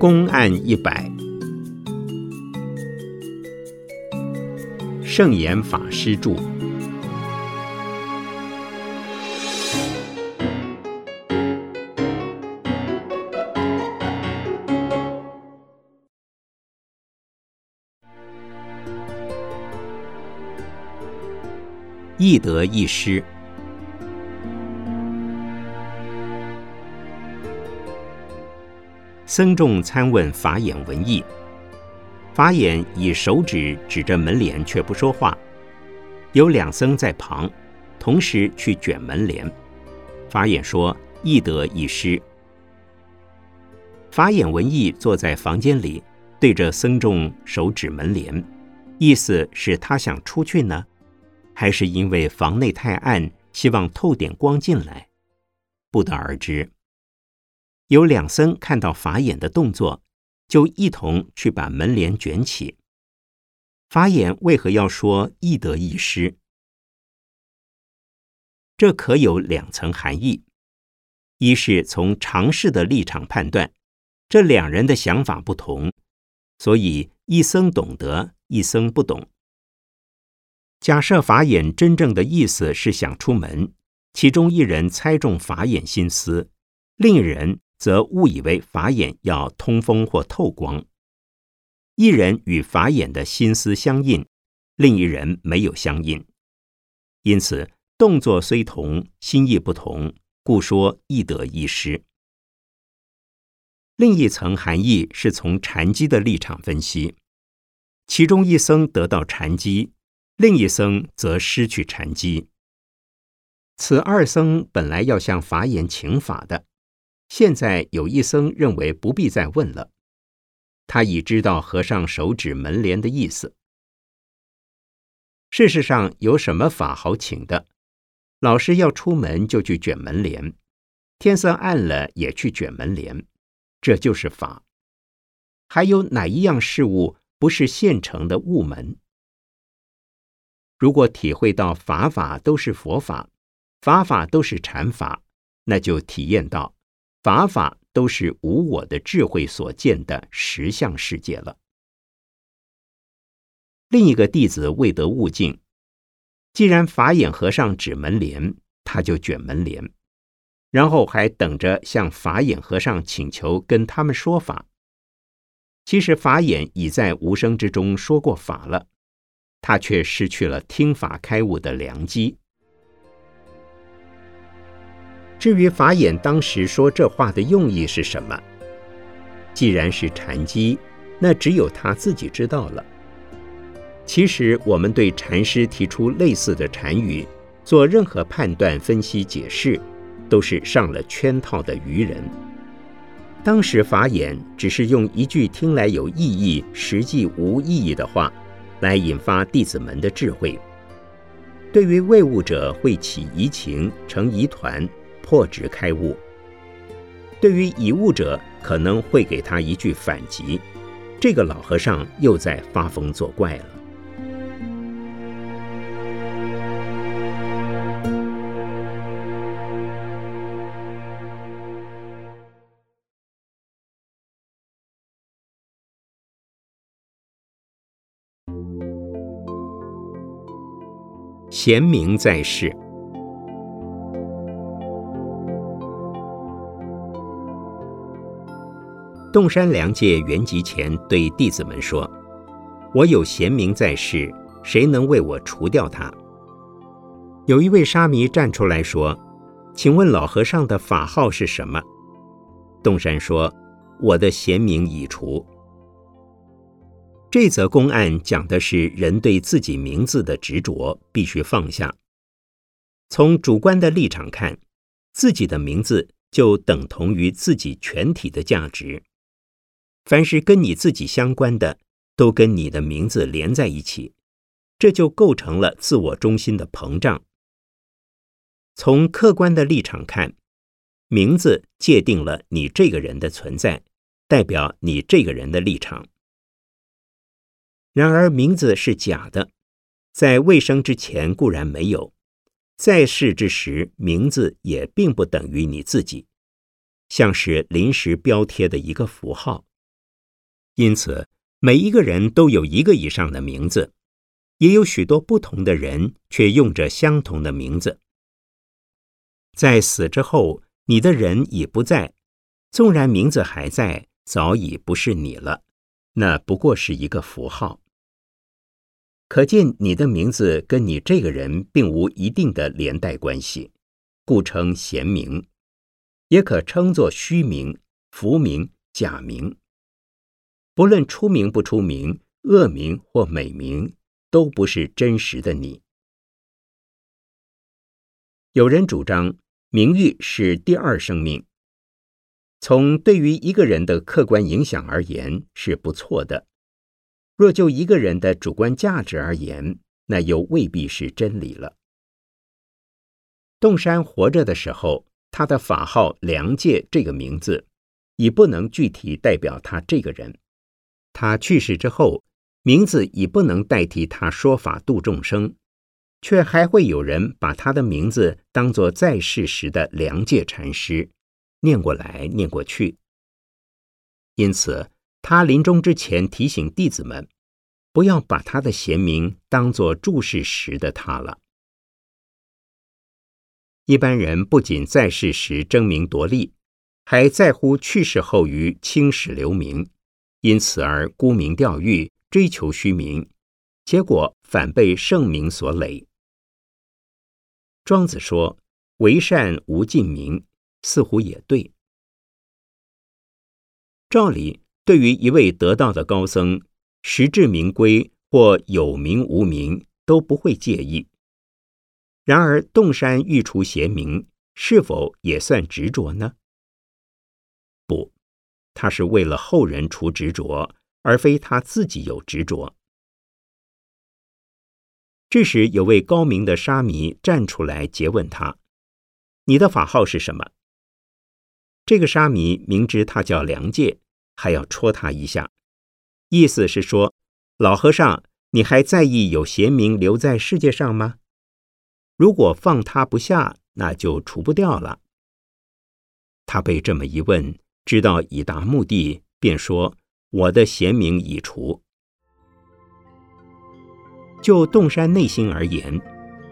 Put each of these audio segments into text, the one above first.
公案一百，圣严法师著。易得一失。僧众参问法眼文义，法眼以手指指着门帘，却不说话。有两僧在旁，同时去卷门帘。法眼说：“易得一失。”法眼文义坐在房间里，对着僧众手指门帘，意思是他想出去呢，还是因为房内太暗，希望透点光进来？不得而知。有两僧看到法眼的动作，就一同去把门帘卷起。法眼为何要说易得一失？这可有两层含义：一是从常识的立场判断，这两人的想法不同，所以一僧懂得，一僧不懂。假设法眼真正的意思是想出门，其中一人猜中法眼心思，另一人。则误以为法眼要通风或透光，一人与法眼的心思相应，另一人没有相应，因此动作虽同，心意不同，故说易得一失。另一层含义是从禅机的立场分析，其中一僧得到禅机，另一僧则失去禅机。此二僧本来要向法眼请法的。现在有一僧认为不必再问了，他已知道和尚手指门帘的意思。事实上，有什么法好请的？老师要出门就去卷门帘，天色暗了也去卷门帘，这就是法。还有哪一样事物不是现成的物门？如果体会到法法都是佛法，法法都是禅法，那就体验到。法法都是无我的智慧所见的实相世界了。另一个弟子未得悟境，既然法眼和尚指门帘，他就卷门帘，然后还等着向法眼和尚请求跟他们说法。其实法眼已在无声之中说过法了，他却失去了听法开悟的良机。至于法眼当时说这话的用意是什么？既然是禅机，那只有他自己知道了。其实我们对禅师提出类似的禅语，做任何判断、分析、解释，都是上了圈套的愚人。当时法眼只是用一句听来有意义、实际无意义的话，来引发弟子们的智慧。对于未悟者，会起疑情，成疑团。破执开悟，对于已悟者可能会给他一句反击，这个老和尚又在发疯作怪了。贤明在世。洞山良介圆寂前对弟子们说：“我有贤名在世，谁能为我除掉他？”有一位沙弥站出来说：“请问老和尚的法号是什么？”洞山说：“我的贤名已除。”这则公案讲的是人对自己名字的执着必须放下。从主观的立场看，自己的名字就等同于自己全体的价值。凡是跟你自己相关的，都跟你的名字连在一起，这就构成了自我中心的膨胀。从客观的立场看，名字界定了你这个人的存在，代表你这个人的立场。然而，名字是假的，在未生之前固然没有，在世之时，名字也并不等于你自己，像是临时标贴的一个符号。因此，每一个人都有一个以上的名字，也有许多不同的人却用着相同的名字。在死之后，你的人已不在，纵然名字还在，早已不是你了。那不过是一个符号。可见你的名字跟你这个人并无一定的连带关系，故称贤名，也可称作虚名、浮名、假名。不论出名不出名，恶名或美名，都不是真实的你。有人主张名誉是第二生命，从对于一个人的客观影响而言是不错的。若就一个人的主观价值而言，那又未必是真理了。洞山活着的时候，他的法号“良介”这个名字，已不能具体代表他这个人；他去世之后，名字已不能代替他说法度众生，却还会有人把他的名字当作在世时的良介禅师，念过来念过去。因此。他临终之前提醒弟子们，不要把他的贤名当作注释时的他了。一般人不仅在世时争名夺利，还在乎去世后于青史留名，因此而沽名钓誉，追求虚名，结果反被盛名所累。庄子说：“为善无尽名”，似乎也对。照理。对于一位得道的高僧，实至名归或有名无名都不会介意。然而，洞山欲除邪名，是否也算执着呢？不，他是为了后人除执着，而非他自己有执着。这时，有位高明的沙弥站出来诘问他：“你的法号是什么？”这个沙弥明知他叫梁介。还要戳他一下，意思是说，老和尚，你还在意有贤名留在世界上吗？如果放他不下，那就除不掉了。他被这么一问，知道已达目的，便说：“我的贤名已除。”就洞山内心而言，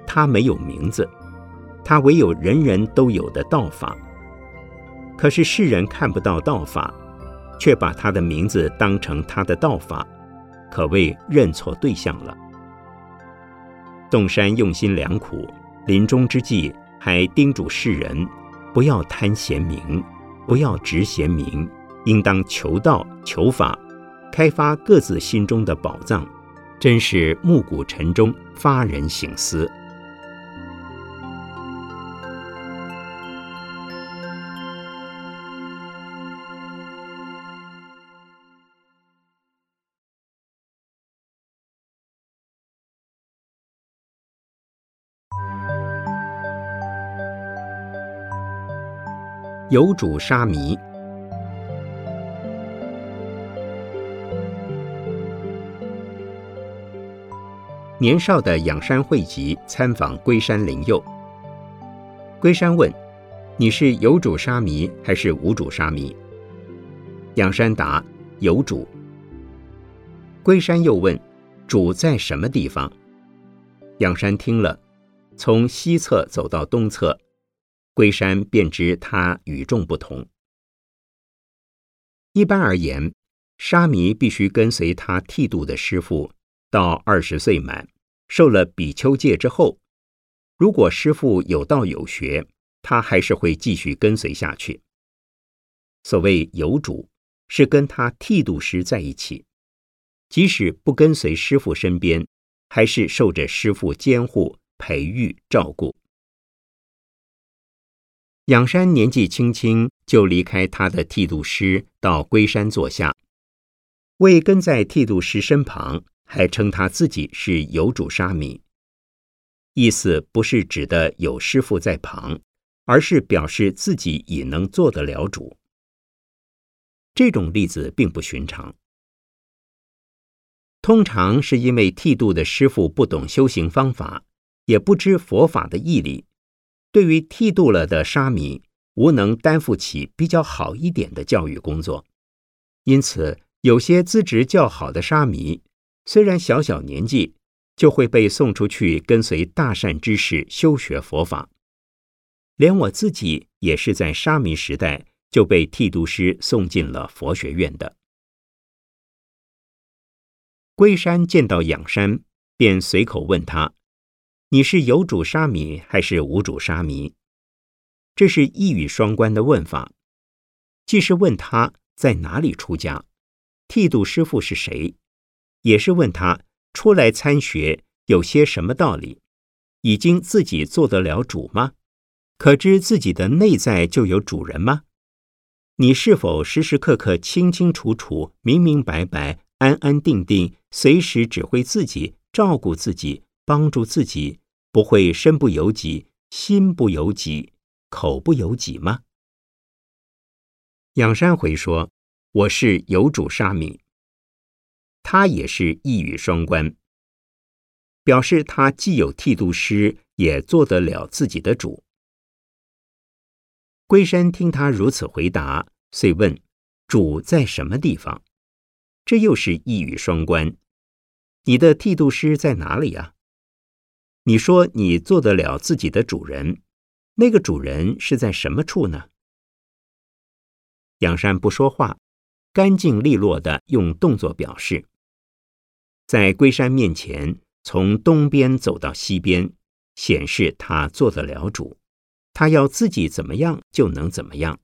他没有名字，他唯有人人都有的道法。可是世人看不到道法。却把他的名字当成他的道法，可谓认错对象了。洞山用心良苦，临终之际还叮嘱世人：不要贪贤名，不要执贤明，应当求道求法，开发各自心中的宝藏，真是暮鼓晨钟，发人省思。有主沙弥，年少的仰山惠吉参访龟山灵佑。龟山问：“你是有主沙弥还是无主沙弥？”仰山答：“有主。”龟山又问：“主在什么地方？”仰山听了，从西侧走到东侧。龟山便知他与众不同。一般而言，沙弥必须跟随他剃度的师傅到二十岁满，受了比丘戒之后，如果师傅有道有学，他还是会继续跟随下去。所谓有主，是跟他剃度师在一起，即使不跟随师傅身边，还是受着师傅监护、培育、照顾。仰山年纪轻轻就离开他的剃度师，到龟山坐下，未跟在剃度师身旁，还称他自己是有主沙弥。意思不是指的有师傅在旁，而是表示自己已能做得了主。这种例子并不寻常，通常是因为剃度的师傅不懂修行方法，也不知佛法的义理。对于剃度了的沙弥，无能担负起比较好一点的教育工作，因此有些资质较好的沙弥，虽然小小年纪，就会被送出去跟随大善之士修学佛法。连我自己也是在沙弥时代就被剃度师送进了佛学院的。龟山见到仰山，便随口问他：“你是有主沙弥还是无主沙弥？”这是一语双关的问法，既是问他在哪里出家，剃度师傅是谁，也是问他出来参学有些什么道理，已经自己做得了主吗？可知自己的内在就有主人吗？你是否时时刻刻清清楚楚、明明白白、安安定定，随时指挥自己、照顾自己、帮助自己，不会身不由己、心不由己、口不由己吗？仰山回说：“我是有主沙弥。”他也是一语双关，表示他既有剃度师，也做得了自己的主。龟山听他如此回答，遂问：“主在什么地方？”这又是一语双关。你的剃度师在哪里呀？你说你做得了自己的主人，那个主人是在什么处呢？杨山不说话，干净利落的用动作表示，在龟山面前，从东边走到西边，显示他做得了主。他要自己怎么样就能怎么样，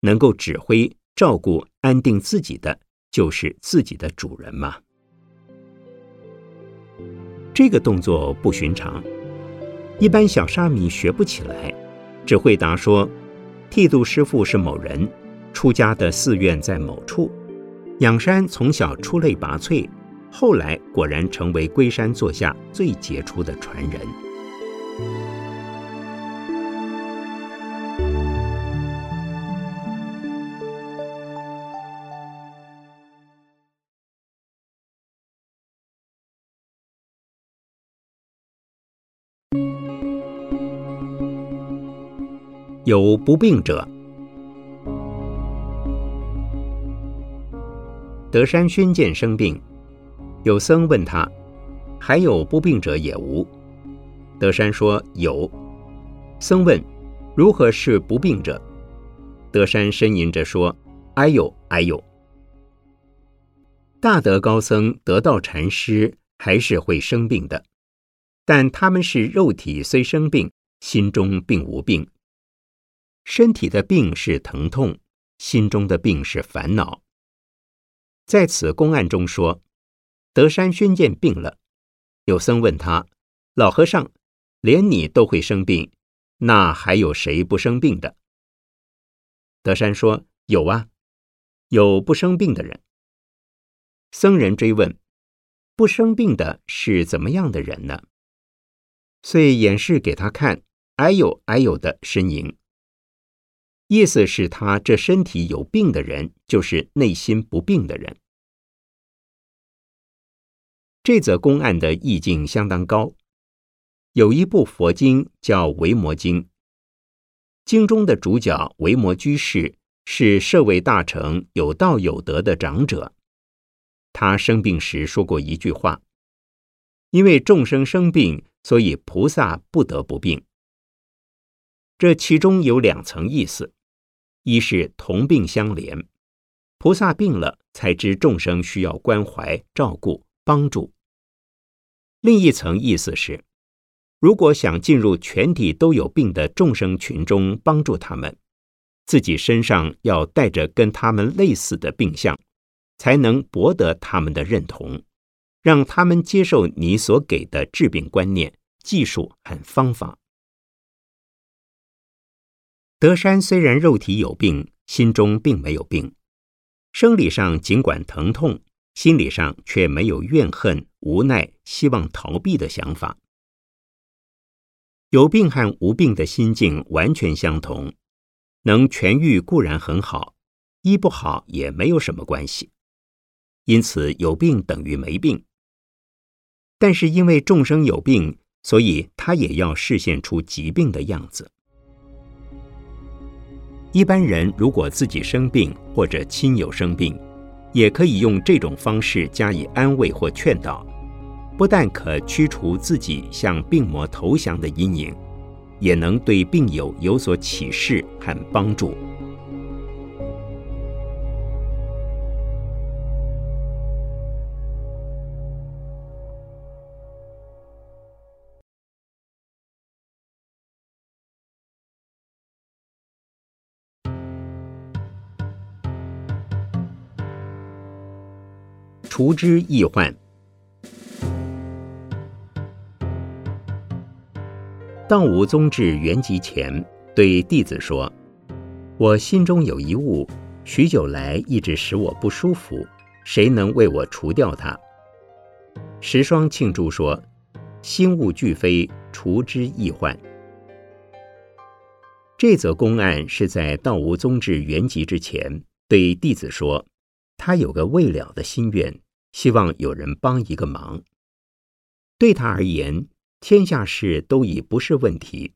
能够指挥、照顾、安定自己的，就是自己的主人嘛。这个动作不寻常，一般小沙弥学不起来，只会答说：“剃度师傅是某人，出家的寺院在某处。”仰山从小出类拔萃，后来果然成为龟山座下最杰出的传人。有不病者，德山宣见生病，有僧问他：“还有不病者也无？”德山说：“有。”僧问：“如何是不病者？”德山呻吟着说：“哎呦，哎呦！”大德高僧得道禅师还是会生病的，但他们是肉体虽生病，心中并无病。身体的病是疼痛，心中的病是烦恼。在此公案中说，德山宣见病了，有僧问他：“老和尚，连你都会生病，那还有谁不生病的？”德山说：“有啊，有不生病的人。”僧人追问：“不生病的是怎么样的人呢？”遂演示给他看：“哎呦哎呦的呻吟。”意思是他这身体有病的人，就是内心不病的人。这则公案的意境相当高。有一部佛经叫《维摩经》，经中的主角维摩居士是舍卫大成、有道有德的长者。他生病时说过一句话：“因为众生生病，所以菩萨不得不病。”这其中有两层意思。一是同病相怜，菩萨病了才知众生需要关怀、照顾、帮助。另一层意思是，如果想进入全体都有病的众生群中帮助他们，自己身上要带着跟他们类似的病相，才能博得他们的认同，让他们接受你所给的治病观念、技术和方法。德山虽然肉体有病，心中并没有病。生理上尽管疼痛，心理上却没有怨恨、无奈、希望逃避的想法。有病和无病的心境完全相同，能痊愈固然很好，医不好也没有什么关系。因此，有病等于没病。但是因为众生有病，所以他也要示现出疾病的样子。一般人如果自己生病或者亲友生病，也可以用这种方式加以安慰或劝导，不但可驱除自己向病魔投降的阴影，也能对病友有所启示和帮助。除之易患。道无宗至圆寂前，对弟子说：“我心中有一物，许久来一直使我不舒服，谁能为我除掉它？”石霜庆祝说：“心物俱非，除之易患。”这则公案是在道无宗至圆寂之前，对弟子说：“他有个未了的心愿。”希望有人帮一个忙。对他而言，天下事都已不是问题，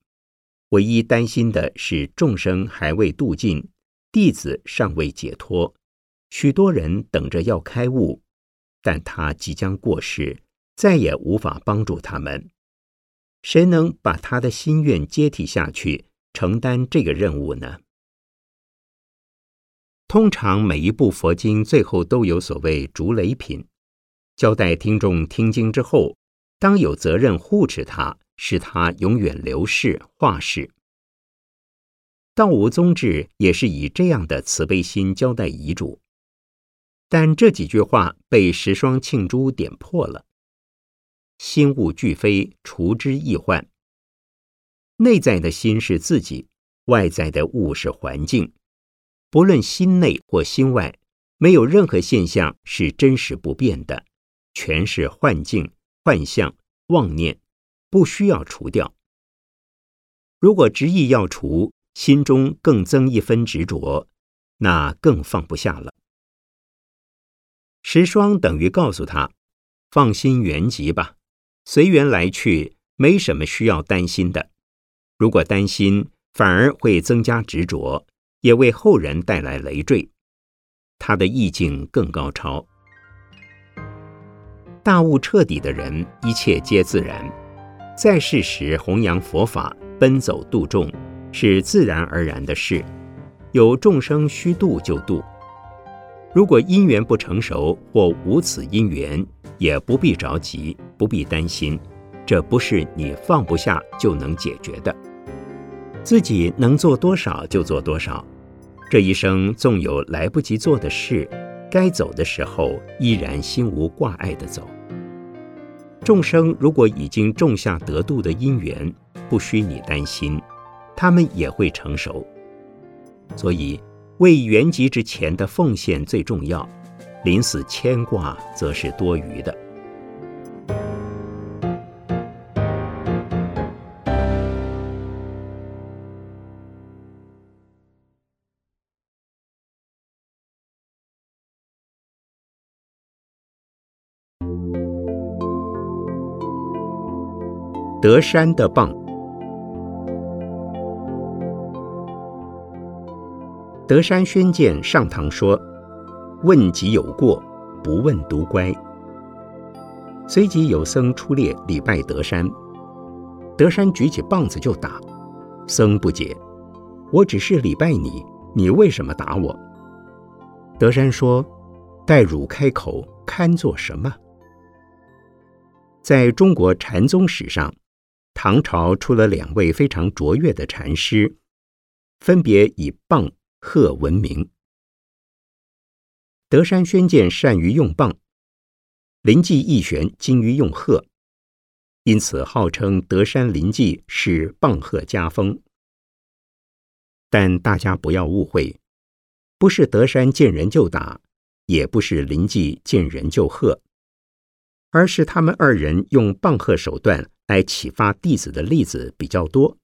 唯一担心的是众生还未度尽，弟子尚未解脱，许多人等着要开悟，但他即将过世，再也无法帮助他们。谁能把他的心愿接替下去，承担这个任务呢？通常每一部佛经最后都有所谓逐雷品，交代听众听经之后，当有责任护持他，使他永远留世化世。道无宗志也是以这样的慈悲心交代遗嘱，但这几句话被十双庆珠点破了：心物俱非，除之易患。内在的心是自己，外在的物是环境。不论心内或心外，没有任何现象是真实不变的，全是幻境、幻象、妄念，不需要除掉。如果执意要除，心中更增一分执着，那更放不下了。石霜等于告诉他：放心原籍吧，随缘来去，没什么需要担心的。如果担心，反而会增加执着。也为后人带来累赘，他的意境更高超。大悟彻底的人，一切皆自然。在世时弘扬佛法、奔走度众，是自然而然的事。有众生需度就度。如果因缘不成熟或无此因缘，也不必着急，不必担心。这不是你放不下就能解决的。自己能做多少就做多少。这一生纵有来不及做的事，该走的时候依然心无挂碍的走。众生如果已经种下得度的因缘，不需你担心，他们也会成熟。所以，为圆寂之前的奉献最重要，临死牵挂则是多余的。德山的棒。德山宣鉴上堂说：“问己有过，不问独乖。”随即有僧出列礼拜德山，德山举起棒子就打。僧不解：“我只是礼拜你，你为什么打我？”德山说：“待汝开口，堪做什么？”在中国禅宗史上。唐朝出了两位非常卓越的禅师，分别以棒喝闻名。德山宣鉴善于用棒，临济义玄精于用鹤，因此号称德山临济是棒鹤家风。但大家不要误会，不是德山见人就打，也不是临济见人就喝，而是他们二人用棒喝手段。来启发弟子的例子比较多。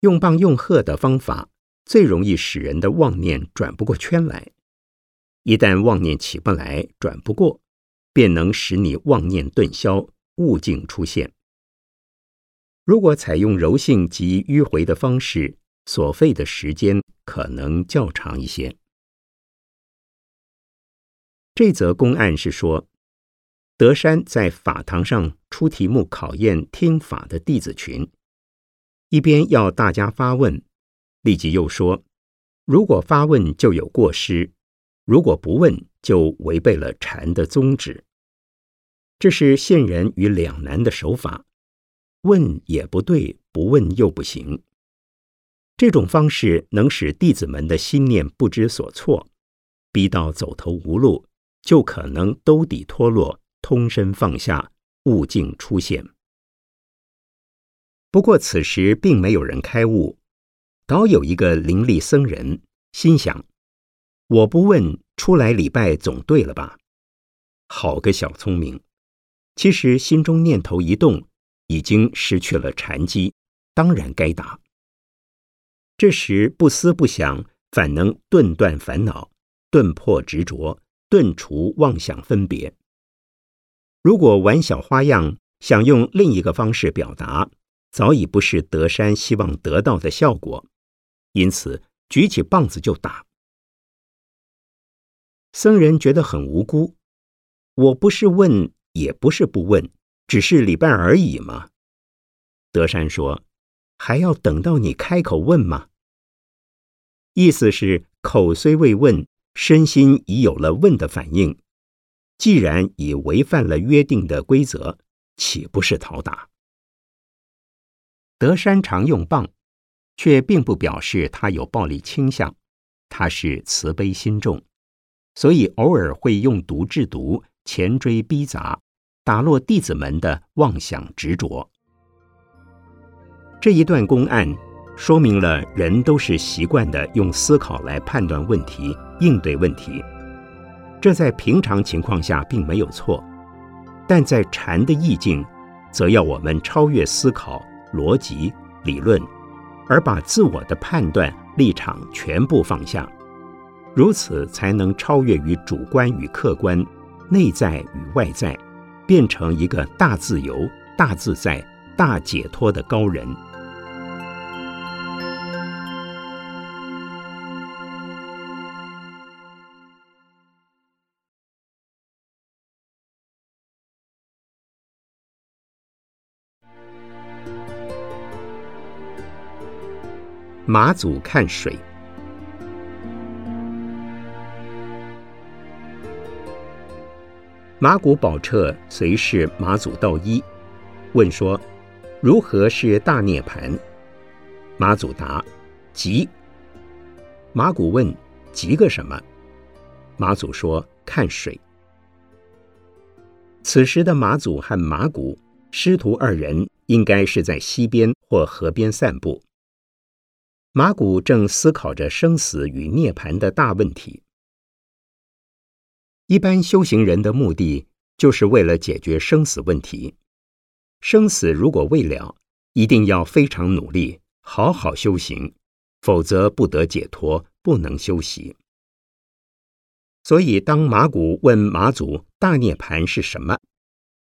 用棒用鹤的方法最容易使人的妄念转不过圈来。一旦妄念起不来、转不过，便能使你妄念顿消，悟境出现。如果采用柔性及迂回的方式，所费的时间可能较长一些。这则公案是说，德山在法堂上出题目考验听法的弟子群，一边要大家发问，立即又说，如果发问就有过失，如果不问就违背了禅的宗旨。这是陷人于两难的手法，问也不对，不问又不行。这种方式能使弟子们的心念不知所措，逼到走投无路。就可能兜底脱落，通身放下，悟境出现。不过此时并没有人开悟，倒有一个灵力僧人心想：我不问，出来礼拜总对了吧？好个小聪明！其实心中念头一动，已经失去了禅机，当然该答。这时不思不想，反能顿断烦恼，顿破执着。顿除妄想分别。如果玩小花样，想用另一个方式表达，早已不是德山希望得到的效果。因此，举起棒子就打。僧人觉得很无辜。我不是问，也不是不问，只是礼拜而已嘛。德山说：“还要等到你开口问吗？”意思是口虽未问。身心已有了问的反应，既然已违反了约定的规则，岂不是讨打？德山常用棒，却并不表示他有暴力倾向，他是慈悲心重，所以偶尔会用毒制毒，前追逼砸，打落弟子们的妄想执着。这一段公案。说明了人都是习惯的用思考来判断问题、应对问题，这在平常情况下并没有错，但在禅的意境，则要我们超越思考、逻辑、理论，而把自我的判断立场全部放下，如此才能超越于主观与客观、内在与外在，变成一个大自由、大自在、大解脱的高人。马祖看水。马古宝彻随侍马祖道一，问说：“如何是大涅盘？”马祖答：“急。”马古问：“急个什么？”马祖说：“看水。”此时的马祖和马古师徒二人，应该是在溪边或河边散步。马古正思考着生死与涅槃的大问题。一般修行人的目的，就是为了解决生死问题。生死如果未了，一定要非常努力，好好修行，否则不得解脱，不能休息。所以，当马古问马祖大涅槃是什么，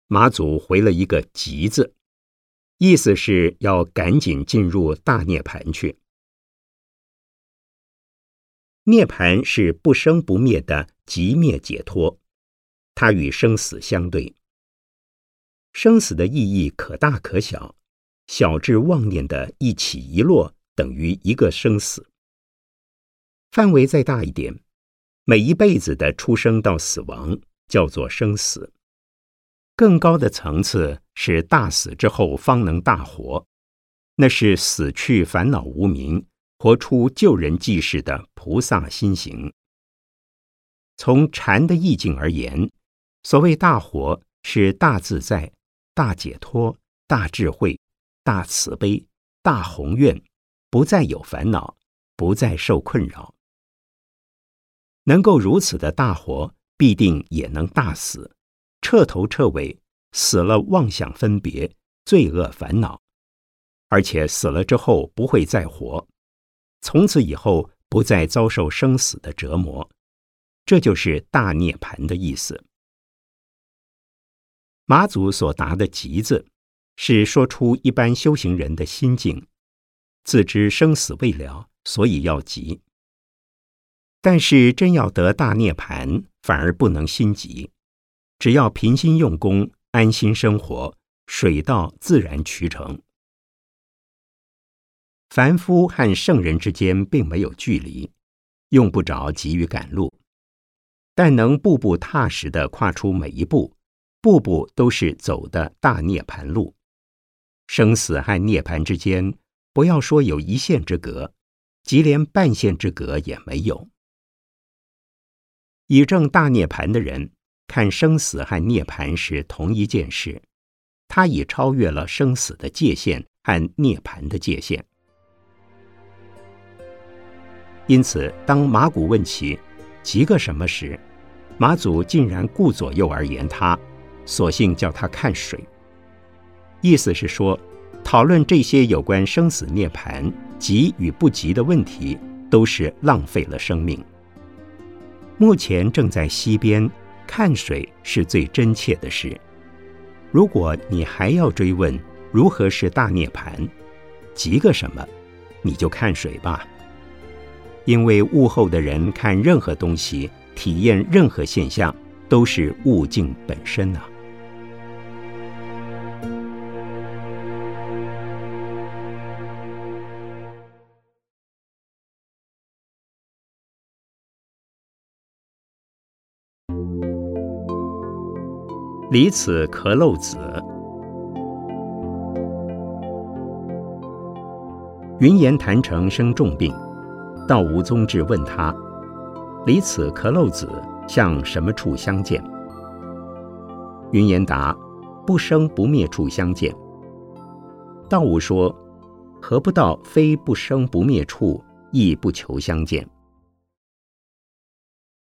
马祖回了一个“急”字，意思是要赶紧进入大涅槃去。涅盘是不生不灭的极灭解脱，它与生死相对。生死的意义可大可小，小至妄念的一起一落等于一个生死；范围再大一点，每一辈子的出生到死亡叫做生死。更高的层次是大死之后方能大活，那是死去烦恼无明。活出救人济世的菩萨心行。从禅的意境而言，所谓大活是大自在、大解脱、大智慧、大慈悲、大宏愿，不再有烦恼，不再受困扰。能够如此的大活，必定也能大死，彻头彻尾死了妄想分别、罪恶烦恼，而且死了之后不会再活。从此以后不再遭受生死的折磨，这就是大涅盘的意思。马祖所答的“急”字，是说出一般修行人的心境，自知生死未了，所以要急。但是真要得大涅盘，反而不能心急，只要平心用功，安心生活，水到自然渠成。凡夫和圣人之间并没有距离，用不着急于赶路，但能步步踏实的跨出每一步，步步都是走的大涅盘路。生死和涅盘之间，不要说有一线之隔，即连半线之隔也没有。以证大涅盘的人看生死和涅盘是同一件事，他已超越了生死的界限和涅盘的界限。因此，当马古问起急个什么时，马祖竟然顾左右而言他，索性叫他看水。意思是说，讨论这些有关生死涅盘急与不急的问题，都是浪费了生命。目前正在溪边看水是最真切的事。如果你还要追问如何是大涅盘，急个什么，你就看水吧。因为悟后的人看任何东西、体验任何现象，都是悟境本身啊。离此可漏子，云岩坛城生重病，道无宗志问他：离此可漏子向什么处相见？云岩答：不生不灭处相见。道无说：何不到非不生不灭处，亦不求相见？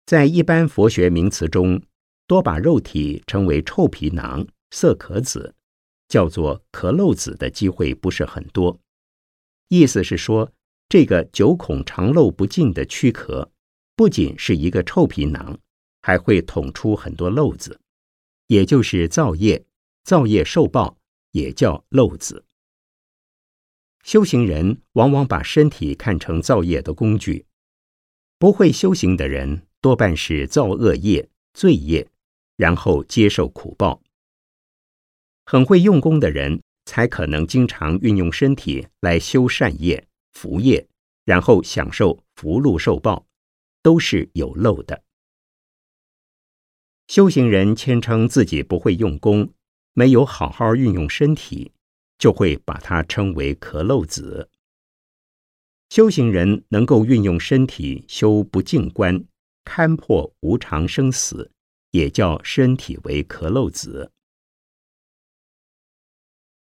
在一般佛学名词中。多把肉体称为臭皮囊、色壳子，叫做壳漏子的机会不是很多。意思是说，这个九孔长漏不尽的躯壳，不仅是一个臭皮囊，还会捅出很多漏子，也就是造业。造业受报，也叫漏子。修行人往往把身体看成造业的工具，不会修行的人多半是造恶业、罪业。然后接受苦报。很会用功的人，才可能经常运用身体来修善业、福业，然后享受福禄寿报，都是有漏的。修行人谦称自己不会用功，没有好好运用身体，就会把它称为壳漏子。修行人能够运用身体修不净观，勘破无常生死。也叫身体为壳漏子。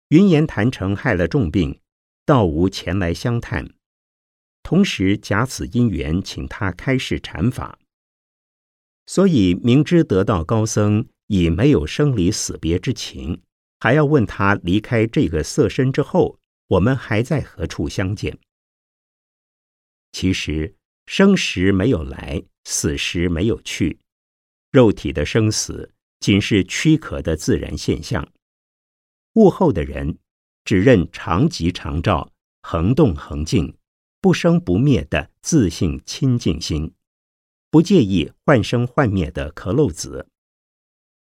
云岩坛城害了重病，道无前来相探，同时假此因缘，请他开示禅法。所以明知得道高僧已没有生离死别之情，还要问他离开这个色身之后，我们还在何处相见？其实生时没有来，死时没有去。肉体的生死仅是躯壳的自然现象。悟后的人只认常吉常照、恒动恒静、不生不灭的自性清净心，不介意幻生幻灭的壳漏子。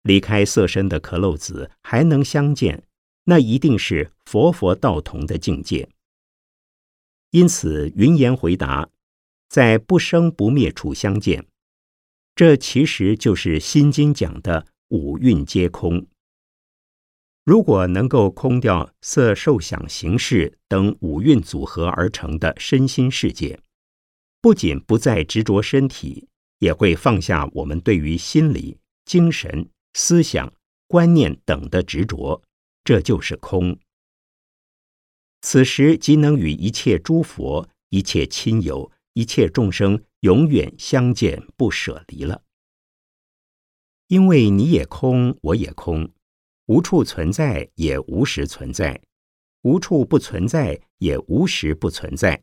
离开色身的壳漏子还能相见，那一定是佛佛道同的境界。因此，云言回答，在不生不灭处相见。这其实就是《心经》讲的五蕴皆空。如果能够空掉色、受、想、行、识等五蕴组合而成的身心世界，不仅不再执着身体，也会放下我们对于心理、精神、思想、观念等的执着，这就是空。此时即能与一切诸佛、一切亲友、一切众生。永远相见不舍离了，因为你也空，我也空，无处存在，也无时存在；无处不存在，也无时不存在。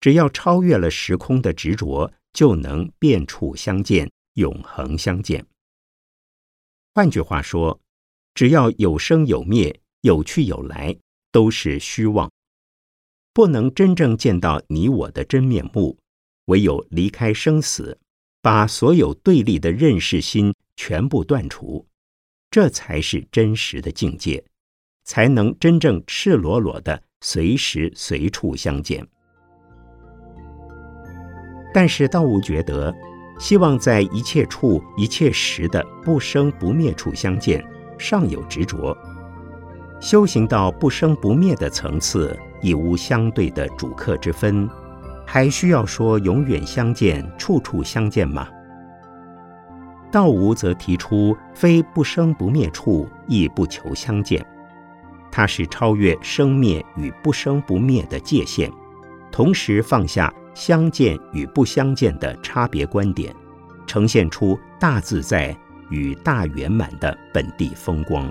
只要超越了时空的执着，就能变处相见，永恒相见。换句话说，只要有生有灭，有去有来，都是虚妄，不能真正见到你我的真面目。唯有离开生死，把所有对立的认识心全部断除，这才是真实的境界，才能真正赤裸裸的随时随处相见。但是道悟觉得，希望在一切处、一切时的不生不灭处相见，尚有执着。修行到不生不灭的层次，已无相对的主客之分，还需要说永远相见、处处相见吗？道无则提出，非不生不灭处，亦不求相见。它是超越生灭与不生不灭的界限，同时放下相见与不相见的差别观点，呈现出大自在与大圆满的本地风光。